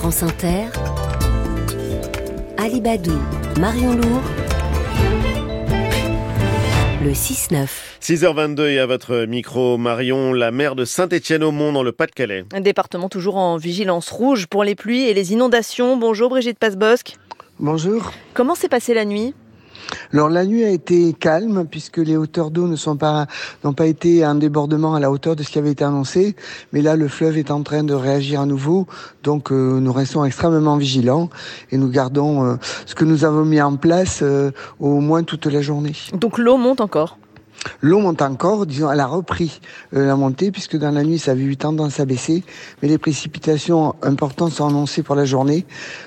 France Inter, Alibadou, Marion Lourd, le 6-9. 6h22 et à votre micro, Marion, la maire de Saint-Étienne-au-Mont dans le Pas-de-Calais. Un département toujours en vigilance rouge pour les pluies et les inondations. Bonjour Brigitte Passebosque. Bonjour. Comment s'est passée la nuit? Alors la nuit a été calme puisque les hauteurs d'eau ne sont pas n'ont pas été un débordement à la hauteur de ce qui avait été annoncé, mais là le fleuve est en train de réagir à nouveau, donc euh, nous restons extrêmement vigilants et nous gardons euh, ce que nous avons mis en place euh, au moins toute la journée. Donc l'eau monte encore? L'eau monte encore, disons, elle a repris la montée puisque dans la nuit ça avait eu tendance à baisser, mais les précipitations importantes sont annoncées pour la journée,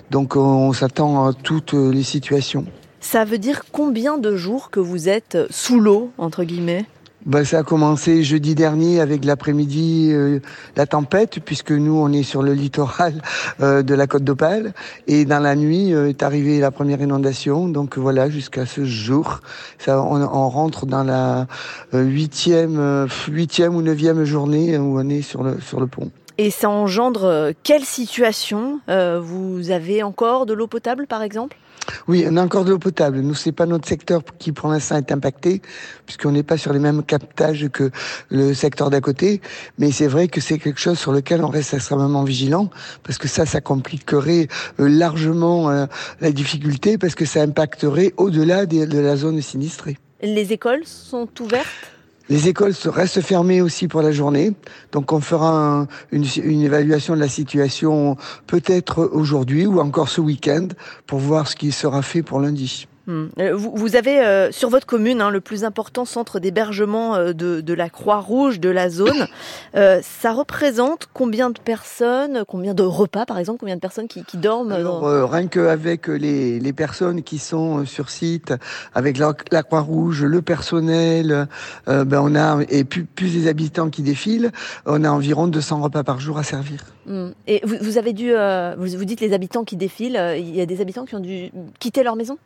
donc on s'attend à toutes les situations. Ça veut dire combien de jours que vous êtes sous l'eau, entre guillemets? Ben, ça a commencé jeudi dernier avec l'après-midi, euh, la tempête, puisque nous, on est sur le littoral euh, de la côte d'Opale. Et dans la nuit euh, est arrivée la première inondation. Donc voilà, jusqu'à ce jour, ça, on, on, rentre dans la huitième, huitième ou neuvième journée où on est sur le, sur le pont. Et ça engendre quelle situation Vous avez encore de l'eau potable, par exemple? Oui, on a encore de l'eau potable. Nous, c'est pas notre secteur qui, pour l'instant, est impacté, puisqu'on n'est pas sur les mêmes captages que le secteur d'à côté. Mais c'est vrai que c'est quelque chose sur lequel on reste extrêmement vigilant, parce que ça, ça compliquerait euh, largement euh, la difficulté, parce que ça impacterait au-delà de la zone sinistrée. Les écoles sont ouvertes? Les écoles restent fermées aussi pour la journée, donc on fera une, évaluation de la situation peut-être aujourd'hui ou encore ce week-end pour voir ce qui sera fait pour lundi. Hmm. Euh, vous, avez euh, sur votre commune hein, le plus important centre d'hébergement euh, de, de, la Croix-Rouge de la zone. ça représente combien de personnes, combien de repas par exemple, combien de personnes qui, qui dorment Alors, Rien qu'avec les, les, personnes qui sont sur site, avec la, la Croix-Rouge, le personnel, ben on a et plus, plus les habitants qui défilent, on a environ 200 repas par jour à servir. Hmm. Et vous, vous, avez dû, vous, vous dites les habitants qui défilent, il y a des habitants qui ont dû quitter leur maison?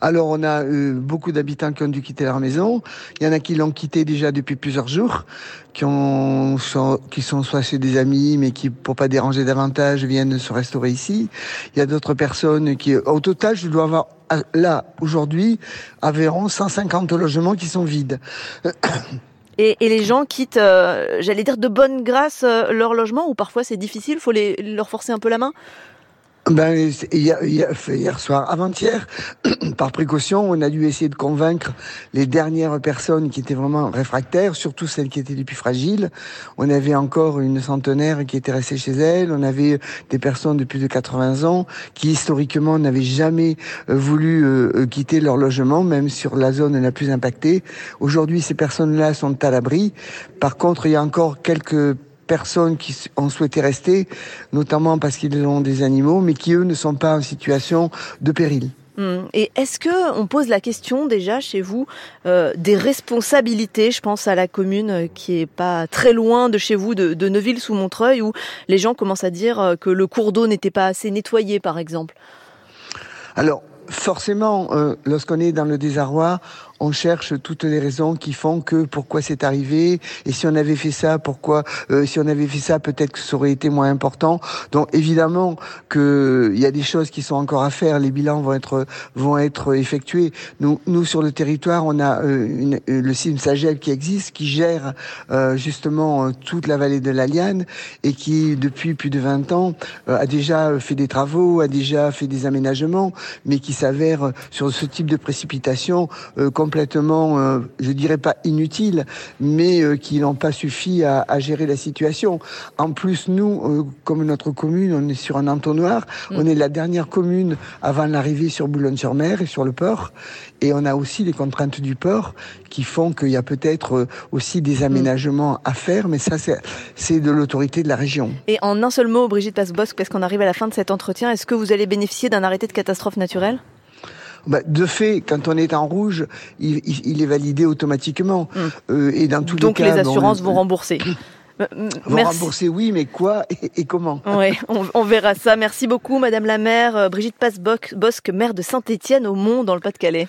Alors, on a eu beaucoup d'habitants qui ont dû quitter leur maison. Il y en a qui l'ont quitté déjà depuis plusieurs jours, qui, ont, sont, soit chez des amis, mais qui, pour pas déranger davantage, viennent se restaurer ici. Il y a d'autres personnes qui, au total, je dois avoir là, aujourd'hui, environ 150 logements qui sont vides. Et, les gens quittent, euh, j'allais dire de bonne grâce, euh, leur logement, ou parfois c'est difficile, faut les, leur forcer un peu la main? Ben, hier, soir, avant-hier, par précaution, on a dû essayer de convaincre les dernières personnes qui étaient vraiment réfractaires, surtout celles qui étaient les plus fragiles. On avait encore une centenaire qui était restée chez elle. On avait des personnes de plus de 80 ans qui, historiquement, n'avaient jamais euh, voulu euh, euh, quitter leur logement, même sur la zone la plus impactée. Aujourd'hui, ces personnes-là sont à l'abri. Par contre, il y a encore quelques personnes qui ont souhaité rester, notamment parce qu'ils ont des animaux, mais qui eux ne sont pas en situation de péril. Hmm. Et est-ce que on pose la question déjà chez vous euh, des responsabilités Je pense à la commune euh, qui est pas très loin de chez vous, de, de Neuville-sous-Montreuil, où les gens commencent à dire euh, que le cours d'eau n'était pas assez nettoyé, par exemple? Alors, forcément, euh, lorsqu'on est dans le désarroi, on cherche toutes les raisons qui font que pourquoi c'est arrivé et si on avait fait ça, pourquoi euh, si on avait fait ça, peut-être que ça aurait été moins important. Donc évidemment que il y a des choses qui sont encore à faire. Les bilans vont être vont être effectués. Nous, nous sur le territoire, on a euh, une, le CIM Sagel qui existe, qui gère justement toute la vallée de la Liane et qui depuis plus de 20 ans a déjà fait des travaux, a déjà fait des aménagements, mais qui s'avère euh, sur ce type de précipitation euh, complètement, euh, je dirais pas inutile, mais qui n'ont pas suffi à, à, gérer la situation. En plus, nous, comme notre commune, on est sur un entonnoir, mm. on est la dernière commune avant l'arrivée sur Boulogne-sur-Mer et sur le port, et on a aussi les contraintes du port qui font qu'il y a peut-être aussi des mm. aménagements à faire, mais ça, c'est de l'autorité de la région. Et en un seul mot, Brigitte Passebosque, parce qu'on arrive à la fin de cet entretien, est-ce que vous allez bénéficier d'un arrêté de catastrophe naturelle? Bah, de fait, quand on est en rouge, il, il est validé automatiquement. Hum. Euh, et dans tous Donc les, cas, les assurances vont rembourser. Vont rembourser, oui, mais quoi et, comment Oui, on, on, verra ça. Merci beaucoup, Madame la maire. Euh, Brigitte Passebosque, maire de Saint-Étienne au Mont, dans le Pas-de-Calais.